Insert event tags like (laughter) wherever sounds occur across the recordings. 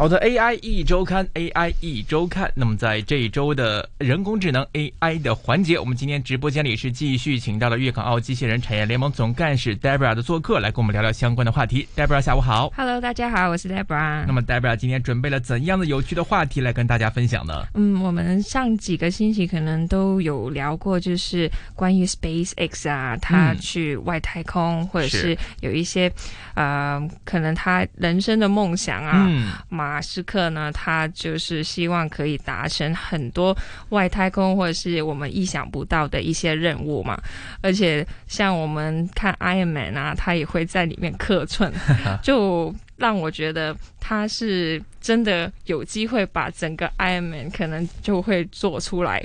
好的，AI 一周刊，AI 一周刊。那么在这一周的人工智能 AI 的环节，我们今天直播间里是继续请到了粤港澳机器人产业联盟总干事 Debra 的做客，来跟我们聊聊相关的话题。Debra，下午好。Hello，大家好，我是 Debra。那么 Debra 今天准备了怎样的有趣的话题来跟大家分享呢？嗯，我们上几个星期可能都有聊过，就是关于 SpaceX 啊，他去外太空，或者是有一些呃，可能他人生的梦想啊，马。马斯克呢，他就是希望可以达成很多外太空或者是我们意想不到的一些任务嘛。而且像我们看 Iron Man 啊，他也会在里面客串，(laughs) 就让我觉得他是真的有机会把整个 Iron Man 可能就会做出来。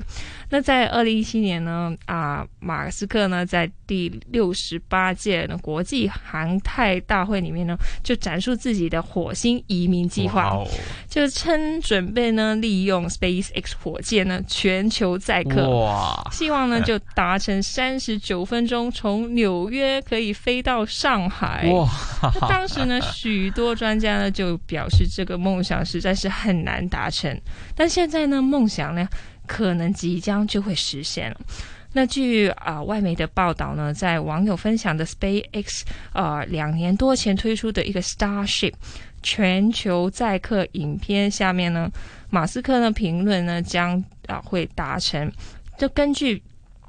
那在二零一七年呢，啊，马斯克呢在第六十八届的国际航太大会里面呢，就展述自己的火星移民计划，就称准备呢利用 SpaceX 火箭呢全球载客，希望呢就达成三十九分钟从纽约可以飞到上海。哇！当时呢，许多专家呢就表示这个梦想实在是很难达成，但现在呢，梦想呢。可能即将就会实现了。那据啊外媒的报道呢，在网友分享的 SpaceX 啊两年多前推出的一个 Starship 全球载客影片下面呢，马斯克呢评论呢将啊会达成。就根据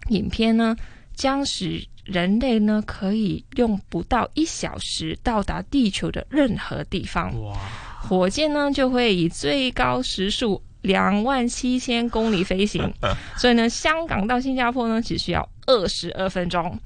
影片呢，将使人类呢可以用不到一小时到达地球的任何地方。哇！火箭呢就会以最高时速。两万七千公里飞行，(laughs) 所以呢，香港到新加坡呢，只需要二十二分钟。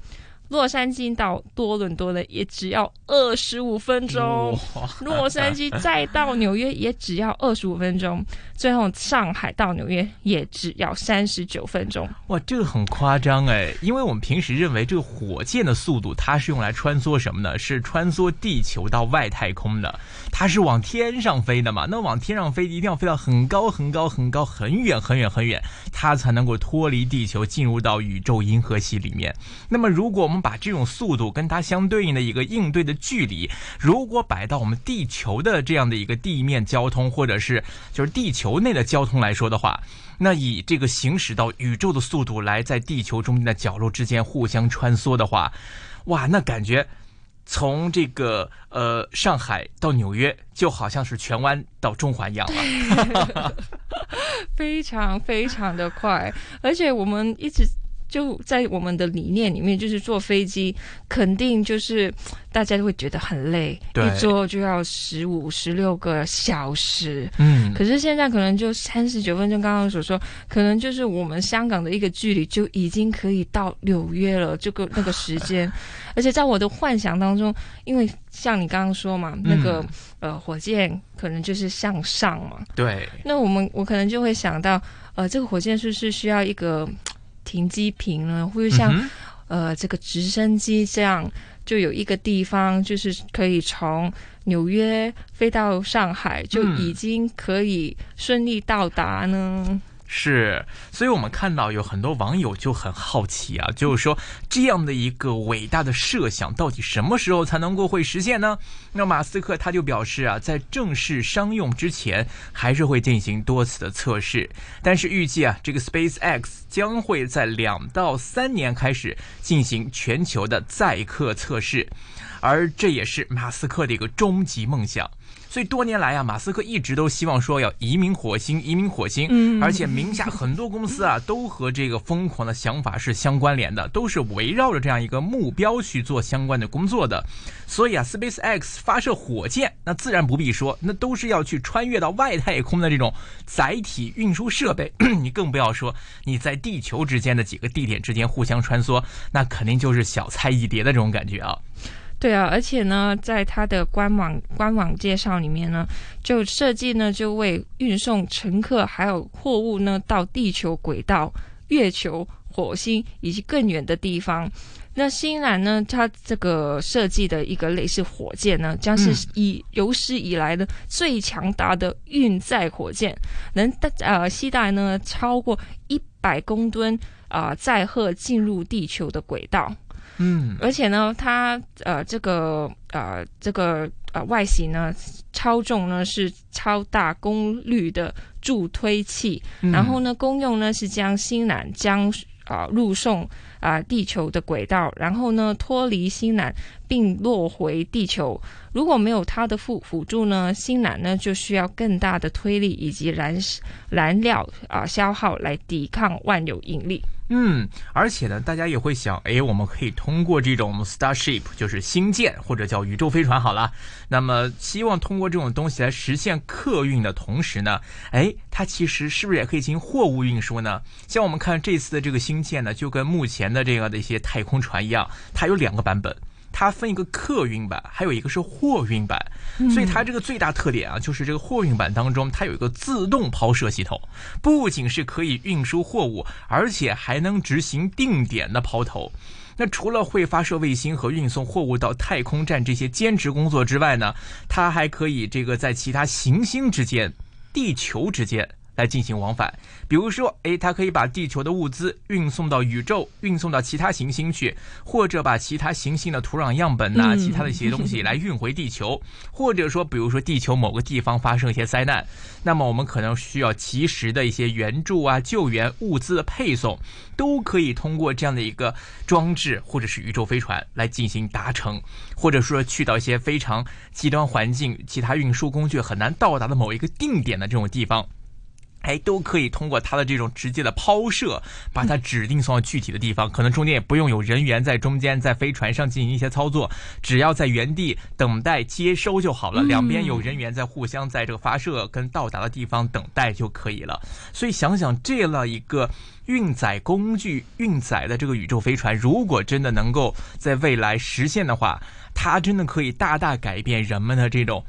洛杉矶到多伦多呢，也只要二十五分钟；洛杉矶再到纽约也只要二十五分钟；最后上海到纽约也只要三十九分钟。哇，这个很夸张哎！因为我们平时认为这个火箭的速度，它是用来穿梭什么呢？是穿梭地球到外太空的，它是往天上飞的嘛？那往天上飞，一定要飞到很高很高很高很远很远很远，它才能够脱离地球，进入到宇宙银河系里面。那么，如果我们把这种速度跟它相对应的一个应对的距离，如果摆到我们地球的这样的一个地面交通，或者是就是地球内的交通来说的话，那以这个行驶到宇宙的速度来在地球中间的角落之间互相穿梭的话，哇，那感觉从这个呃上海到纽约就好像是荃湾到中环一样了，(laughs) (laughs) 非常非常的快，而且我们一直。就在我们的理念里面，就是坐飞机肯定就是大家都会觉得很累，一坐就要十五、十六个小时。嗯，可是现在可能就三十九分钟，刚刚所说，可能就是我们香港的一个距离就已经可以到纽约了，这个那个时间。(laughs) 而且在我的幻想当中，因为像你刚刚说嘛，那个呃火箭可能就是向上嘛，对。那我们我可能就会想到，呃，这个火箭是不是需要一个？停机坪呢，或者像呃这个直升机这样，就有一个地方，就是可以从纽约飞到上海，就已经可以顺利到达呢。是，所以我们看到有很多网友就很好奇啊，就是说这样的一个伟大的设想，到底什么时候才能够会实现呢？那马斯克他就表示啊，在正式商用之前，还是会进行多次的测试，但是预计啊，这个 Space X 将会在两到三年开始进行全球的载客测试，而这也是马斯克的一个终极梦想。所以多年来啊，马斯克一直都希望说要移民火星，移民火星，嗯，而且名下很多公司啊，都和这个疯狂的想法是相关联的，都是围绕着这样一个目标去做相关的工作的。所以啊，Space X 发射火箭，那自然不必说，那都是要去穿越到外太空的这种载体运输设备，(clears throat) 你更不要说你在地球之间的几个地点之间互相穿梭，那肯定就是小菜一碟的这种感觉啊。对啊，而且呢，在它的官网官网介绍里面呢，就设计呢，就为运送乘客还有货物呢到地球轨道、月球、火星以及更远的地方。那新兰呢，它这个设计的一个类似火箭呢，将是以有史以来的最强大的运载火箭，能呃携带呢超过一百公吨啊载荷进入地球的轨道。嗯，而且呢，它呃，这个呃，这个呃外形呢，超重呢是超大功率的助推器，然后呢功用呢是将星缆将啊入送啊地球的轨道，然后呢脱离星缆并落回地球。如果没有它的辅辅助呢，星缆呢就需要更大的推力以及燃燃料啊消耗来抵抗万有引力。嗯，而且呢，大家也会想，哎，我们可以通过这种 Starship，就是星舰或者叫宇宙飞船好了，那么希望通过这种东西来实现客运的同时呢，哎，它其实是不是也可以进行货物运输呢？像我们看这次的这个星舰呢，就跟目前的这样的一些太空船一样，它有两个版本。它分一个客运版，还有一个是货运版，所以它这个最大特点啊，就是这个货运版当中，它有一个自动抛射系统，不仅是可以运输货物，而且还能执行定点的抛投。那除了会发射卫星和运送货物到太空站这些兼职工作之外呢，它还可以这个在其他行星之间、地球之间。来进行往返，比如说，诶，它可以把地球的物资运送到宇宙，运送到其他行星去，或者把其他行星的土壤样本呐，其他的一些东西 (laughs) 来运回地球，或者说，比如说地球某个地方发生一些灾难，那么我们可能需要及时的一些援助啊、救援物资的配送，都可以通过这样的一个装置或者是宇宙飞船来进行达成，或者说去到一些非常极端环境、其他运输工具很难到达的某一个定点的这种地方。哎，都可以通过它的这种直接的抛射，把它指定送到具体的地方，可能中间也不用有人员在中间，在飞船上进行一些操作，只要在原地等待接收就好了。两边有人员在互相在这个发射跟到达的地方等待就可以了。所以想想这样一个运载工具、运载的这个宇宙飞船，如果真的能够在未来实现的话，它真的可以大大改变人们的这种。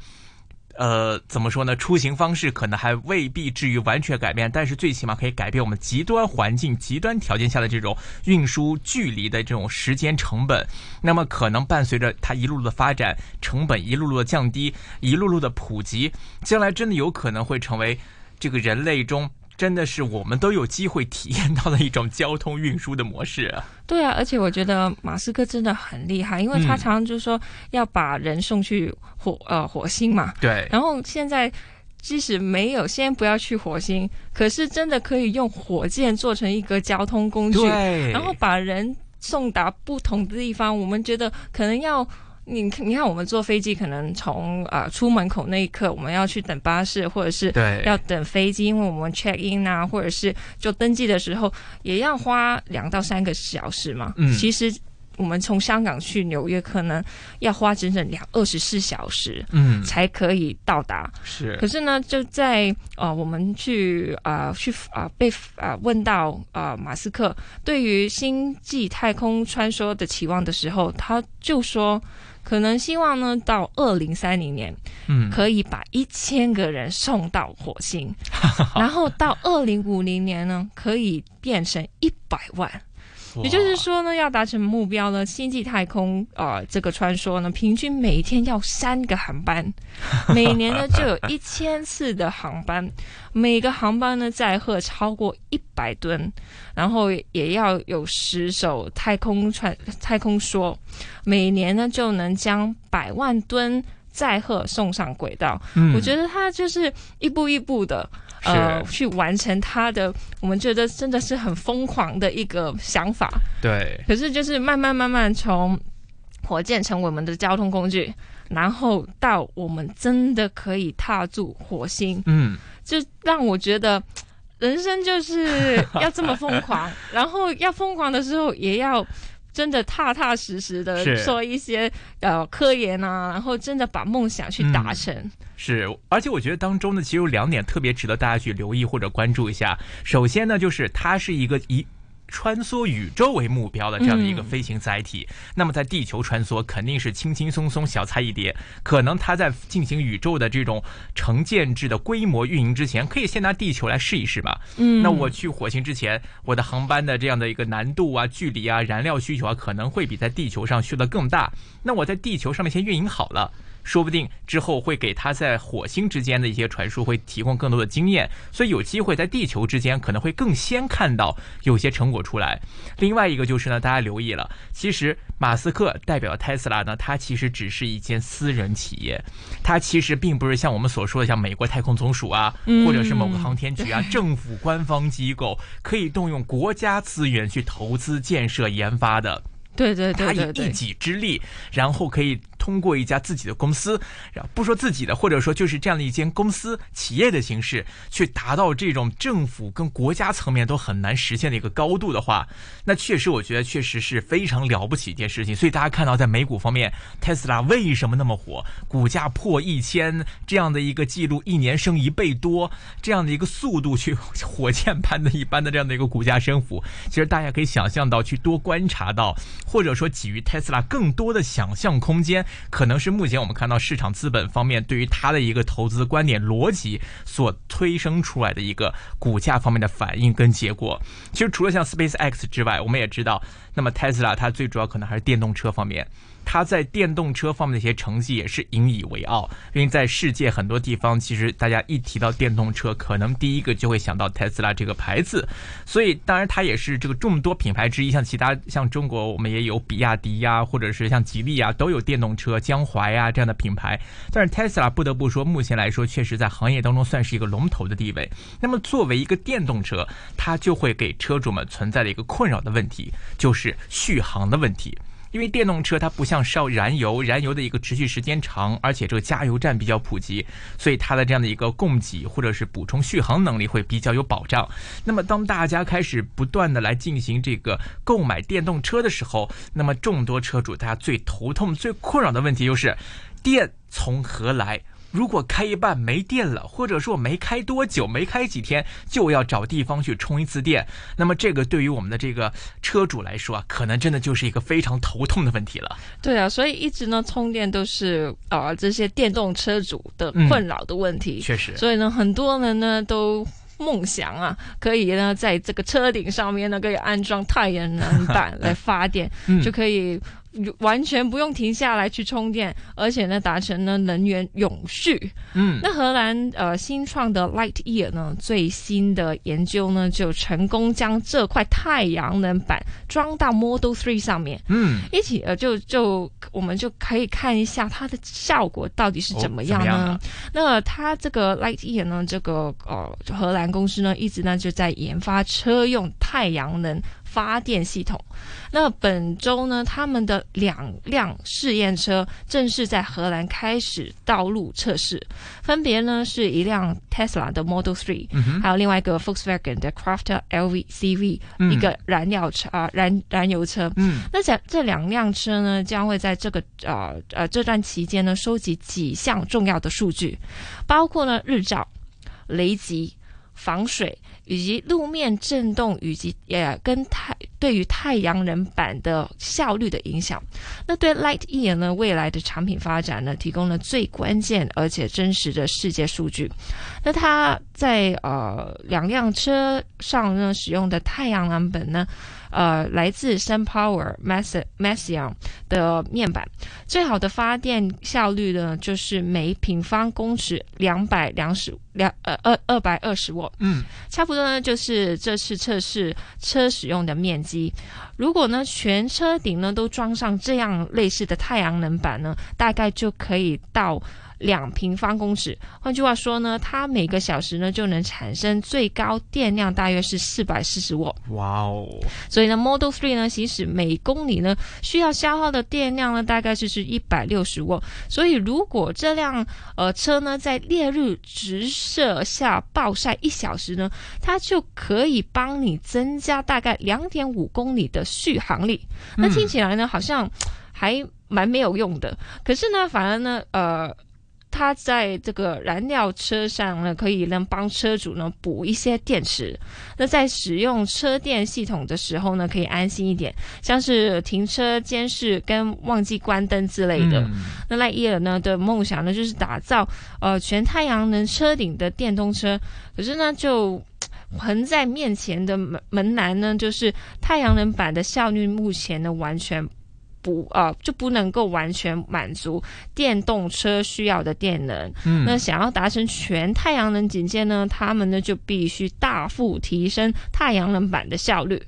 呃，怎么说呢？出行方式可能还未必至于完全改变，但是最起码可以改变我们极端环境、极端条件下的这种运输距离的这种时间成本。那么，可能伴随着它一路路的发展，成本一路路的降低，一路路的普及，将来真的有可能会成为这个人类中。真的是我们都有机会体验到的一种交通运输的模式啊！对啊，而且我觉得马斯克真的很厉害，因为他常常就说要把人送去火呃火星嘛。对。然后现在即使没有，先不要去火星，可是真的可以用火箭做成一个交通工具，然后把人送达不同的地方。我们觉得可能要。你你看，我们坐飞机可能从啊出门口那一刻，我们要去等巴士，或者是要等飞机，因为我们 check in 啊，或者是就登记的时候，也要花两到三个小时嘛。嗯，其实我们从香港去纽约，可能要花整整两二十四小时，嗯，才可以到达。是，可是呢，就在啊，我们去啊去啊被啊问到啊马斯克对于星际太空穿梭的期望的时候，他就说。可能希望呢，到二零三零年，嗯，可以把一千个人送到火星，(laughs) 然后到二零五零年呢，可以变成一百万。也就是说呢，要达成目标呢，星际太空啊，这个穿梭呢，平均每天要三个航班，(laughs) 每年呢就有一千次的航班，每个航班呢载荷超过一百吨，然后也要有十艘太空船太空梭，每年呢就能将百万吨载荷送上轨道。我觉得他就是一步一步的。呃，去完成他的，我们觉得真的是很疯狂的一个想法。对。可是就是慢慢慢慢从火箭成为我们的交通工具，然后到我们真的可以踏住火星，嗯，就让我觉得人生就是要这么疯狂，(laughs) 然后要疯狂的时候也要。真的踏踏实实的做一些呃科研啊，然后真的把梦想去达成。是，而且我觉得当中呢，其实有两点特别值得大家去留意或者关注一下。首先呢，就是它是一个一。穿梭宇宙为目标的这样的一个飞行载体，那么在地球穿梭肯定是轻轻松松小菜一碟。可能它在进行宇宙的这种成建制的规模运营之前，可以先拿地球来试一试吧。嗯，那我去火星之前，我的航班的这样的一个难度啊、距离啊、燃料需求啊，可能会比在地球上需要的更大。那我在地球上面先运营好了。说不定之后会给他在火星之间的一些传输会提供更多的经验，所以有机会在地球之间可能会更先看到有些成果出来。另外一个就是呢，大家留意了，其实马斯克代表特斯拉呢，它其实只是一间私人企业，它其实并不是像我们所说的像美国太空总署啊，或者是某个航天局啊，政府官方机构可以动用国家资源去投资建设研发的。对对对，他以一己之力，然后可以。通过一家自己的公司然，不说自己的，或者说就是这样的一间公司企业的形式，去达到这种政府跟国家层面都很难实现的一个高度的话，那确实我觉得确实是非常了不起一件事情。所以大家看到在美股方面，特斯拉为什么那么火，股价破一千这样的一个记录，一年升一倍多这样的一个速度，去火箭般的一般的这样的一个股价升幅，其实大家可以想象到，去多观察到，或者说给予特斯拉更多的想象空间。可能是目前我们看到市场资本方面对于它的一个投资观点逻辑所推生出来的一个股价方面的反应跟结果。其实除了像 Space X 之外，我们也知道，那么 Tesla 它最主要可能还是电动车方面。它在电动车方面的一些成绩也是引以为傲，因为在世界很多地方，其实大家一提到电动车，可能第一个就会想到特斯拉这个牌子。所以，当然它也是这个众多品牌之一。像其他像中国，我们也有比亚迪呀，或者是像吉利啊，都有电动车，江淮呀这样的品牌。但是特斯拉不得不说，目前来说确实在行业当中算是一个龙头的地位。那么，作为一个电动车，它就会给车主们存在的一个困扰的问题，就是续航的问题。因为电动车它不像烧燃油，燃油的一个持续时间长，而且这个加油站比较普及，所以它的这样的一个供给或者是补充续航能力会比较有保障。那么当大家开始不断的来进行这个购买电动车的时候，那么众多车主大家最头痛、最困扰的问题就是电从何来？如果开一半没电了，或者说没开多久，没开几天，就要找地方去充一次电，那么这个对于我们的这个车主来说啊，可能真的就是一个非常头痛的问题了。对啊，所以一直呢，充电都是啊这些电动车主的困扰的问题。确实，所以呢，很多人呢都梦想啊，可以呢在这个车顶上面呢可以安装太阳能板来发电，(laughs) 就可以。完全不用停下来去充电，而且呢，达成呢能源永续。嗯，那荷兰呃新创的 Lightyear 呢，最新的研究呢，就成功将这块太阳能板装到 Model Three 上面。嗯，一起呃就就我们就可以看一下它的效果到底是怎么样呢？那它这个 Lightyear 呢，这个呃荷兰公司呢，一直呢就在研发车用太阳能。发电系统，那本周呢，他们的两辆试验车正式在荷兰开始道路测试，分别呢是一辆 Tesla 的 Model Three，还有另外一个 Volkswagen 的 Crafter LV CV，一个燃料车啊燃燃油车。嗯，那这这两辆车呢，将会在这个呃呃这段期间呢，收集几项重要的数据，包括呢日照、雷击、防水。以及路面震动以及也跟太对于太阳能板的效率的影响，那对 light ear 呢未来的产品发展呢提供了最关键而且真实的世界数据。那它在呃两辆车上呢使用的太阳能板呢？呃，来自 SunPower Mass Massion 的面板，最好的发电效率呢，就是每平方公尺两百两十两呃二二百二十瓦，嗯，差不多呢，就是这次测试车使用的面积。如果呢，全车顶呢都装上这样类似的太阳能板呢，大概就可以到。两平方公尺，换句话说呢，它每个小时呢就能产生最高电量大约是四百四十瓦。哇哦！所以呢，Model Three 呢，行驶每公里呢需要消耗的电量呢大概就是一百六十瓦。所以如果这辆呃车呢在烈日直射下暴晒一小时呢，它就可以帮你增加大概两点五公里的续航力。那听起来呢好像还蛮没有用的，可是呢，反而呢，呃。它在这个燃料车上呢，可以能帮车主呢补一些电池。那在使用车电系统的时候呢，可以安心一点，像是停车监视跟忘记关灯之类的。那赖伊尔呢的梦想呢，就是打造呃全太阳能车顶的电动车。可是呢，就横在面前的门门栏呢，就是太阳能板的效率目前呢完全。不呃就不能够完全满足电动车需要的电能。嗯，那想要达成全太阳能警戒呢，他们呢就必须大幅提升太阳能板的效率。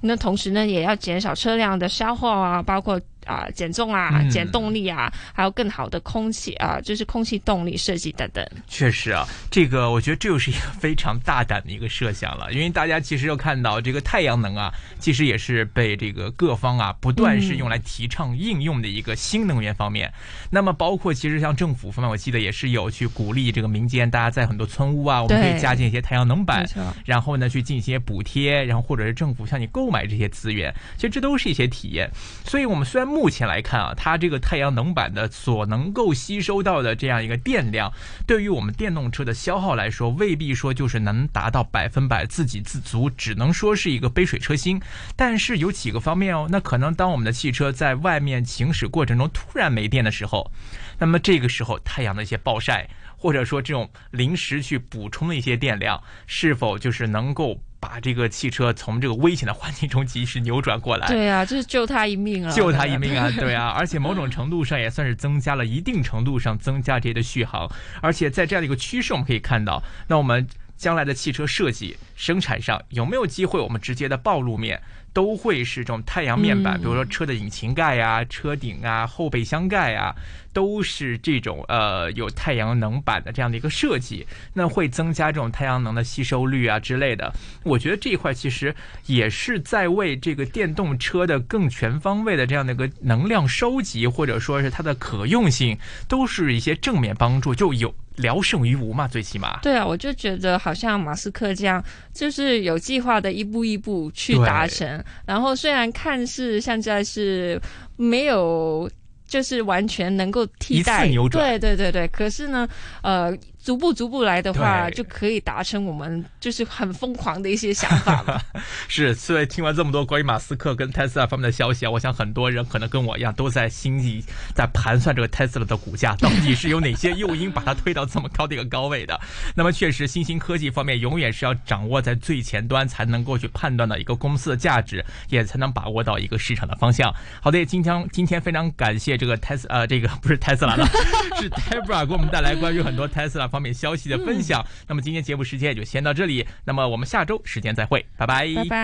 那同时呢，也要减少车辆的消耗啊，包括。啊，减重啊，减动力啊，还有更好的空气啊，就是空气动力设计等等。确实啊，这个我觉得这又是一个非常大胆的一个设想了，因为大家其实要看到这个太阳能啊，其实也是被这个各方啊不断是用来提倡应用的一个新能源方面。那么包括其实像政府方面，我记得也是有去鼓励这个民间，大家在很多村屋啊，我们可以加进一些太阳能板，然后呢去进行一些补贴，然后或者是政府向你购买这些资源，其实这都是一些体验。所以我们虽然。目前来看啊，它这个太阳能板的所能够吸收到的这样一个电量，对于我们电动车的消耗来说，未必说就是能达到百分百自给自足，只能说是一个杯水车薪。但是有几个方面哦，那可能当我们的汽车在外面行驶过程中突然没电的时候，那么这个时候太阳的一些暴晒，或者说这种临时去补充的一些电量，是否就是能够？把这个汽车从这个危险的环境中及时扭转过来，对啊，就是救他一命啊，救他一命啊，(laughs) 对啊，而且某种程度上也算是增加了一定程度上增加这些的续航，而且在这样的一个趋势，我们可以看到，那我们将来的汽车设计生产上有没有机会，我们直接的暴露面？都会是这种太阳面板，比如说车的引擎盖呀、车顶啊、后备箱盖啊，都是这种呃有太阳能板的这样的一个设计，那会增加这种太阳能的吸收率啊之类的。我觉得这一块其实也是在为这个电动车的更全方位的这样的一个能量收集，或者说是它的可用性，都是一些正面帮助，就有。聊胜于无嘛，最起码。对啊，我就觉得好像马斯克这样，就是有计划的一步一步去达成。然后虽然看似现在是没有，就是完全能够替代，对对对对。可是呢，呃。逐步逐步来的话，就可以达成我们就是很疯狂的一些想法了。(laughs) 是，所以听完这么多关于马斯克跟特斯拉方面的消息啊，我想很多人可能跟我一样，都在心里在盘算这个特斯拉的股价到底是有哪些诱因把它推到这么高的一个高位的。(laughs) 那么，确实，新兴科技方面永远是要掌握在最前端，才能够去判断到一个公司的价值，也才能把握到一个市场的方向。好的，今天今天非常感谢这个特斯呃，这个不是特斯拉了，(laughs) 是 Tebra 给我们带来关于很多特斯拉。方面消息的分享，那么今天节目时间也就先到这里，那么我们下周时间再会，拜拜，拜拜。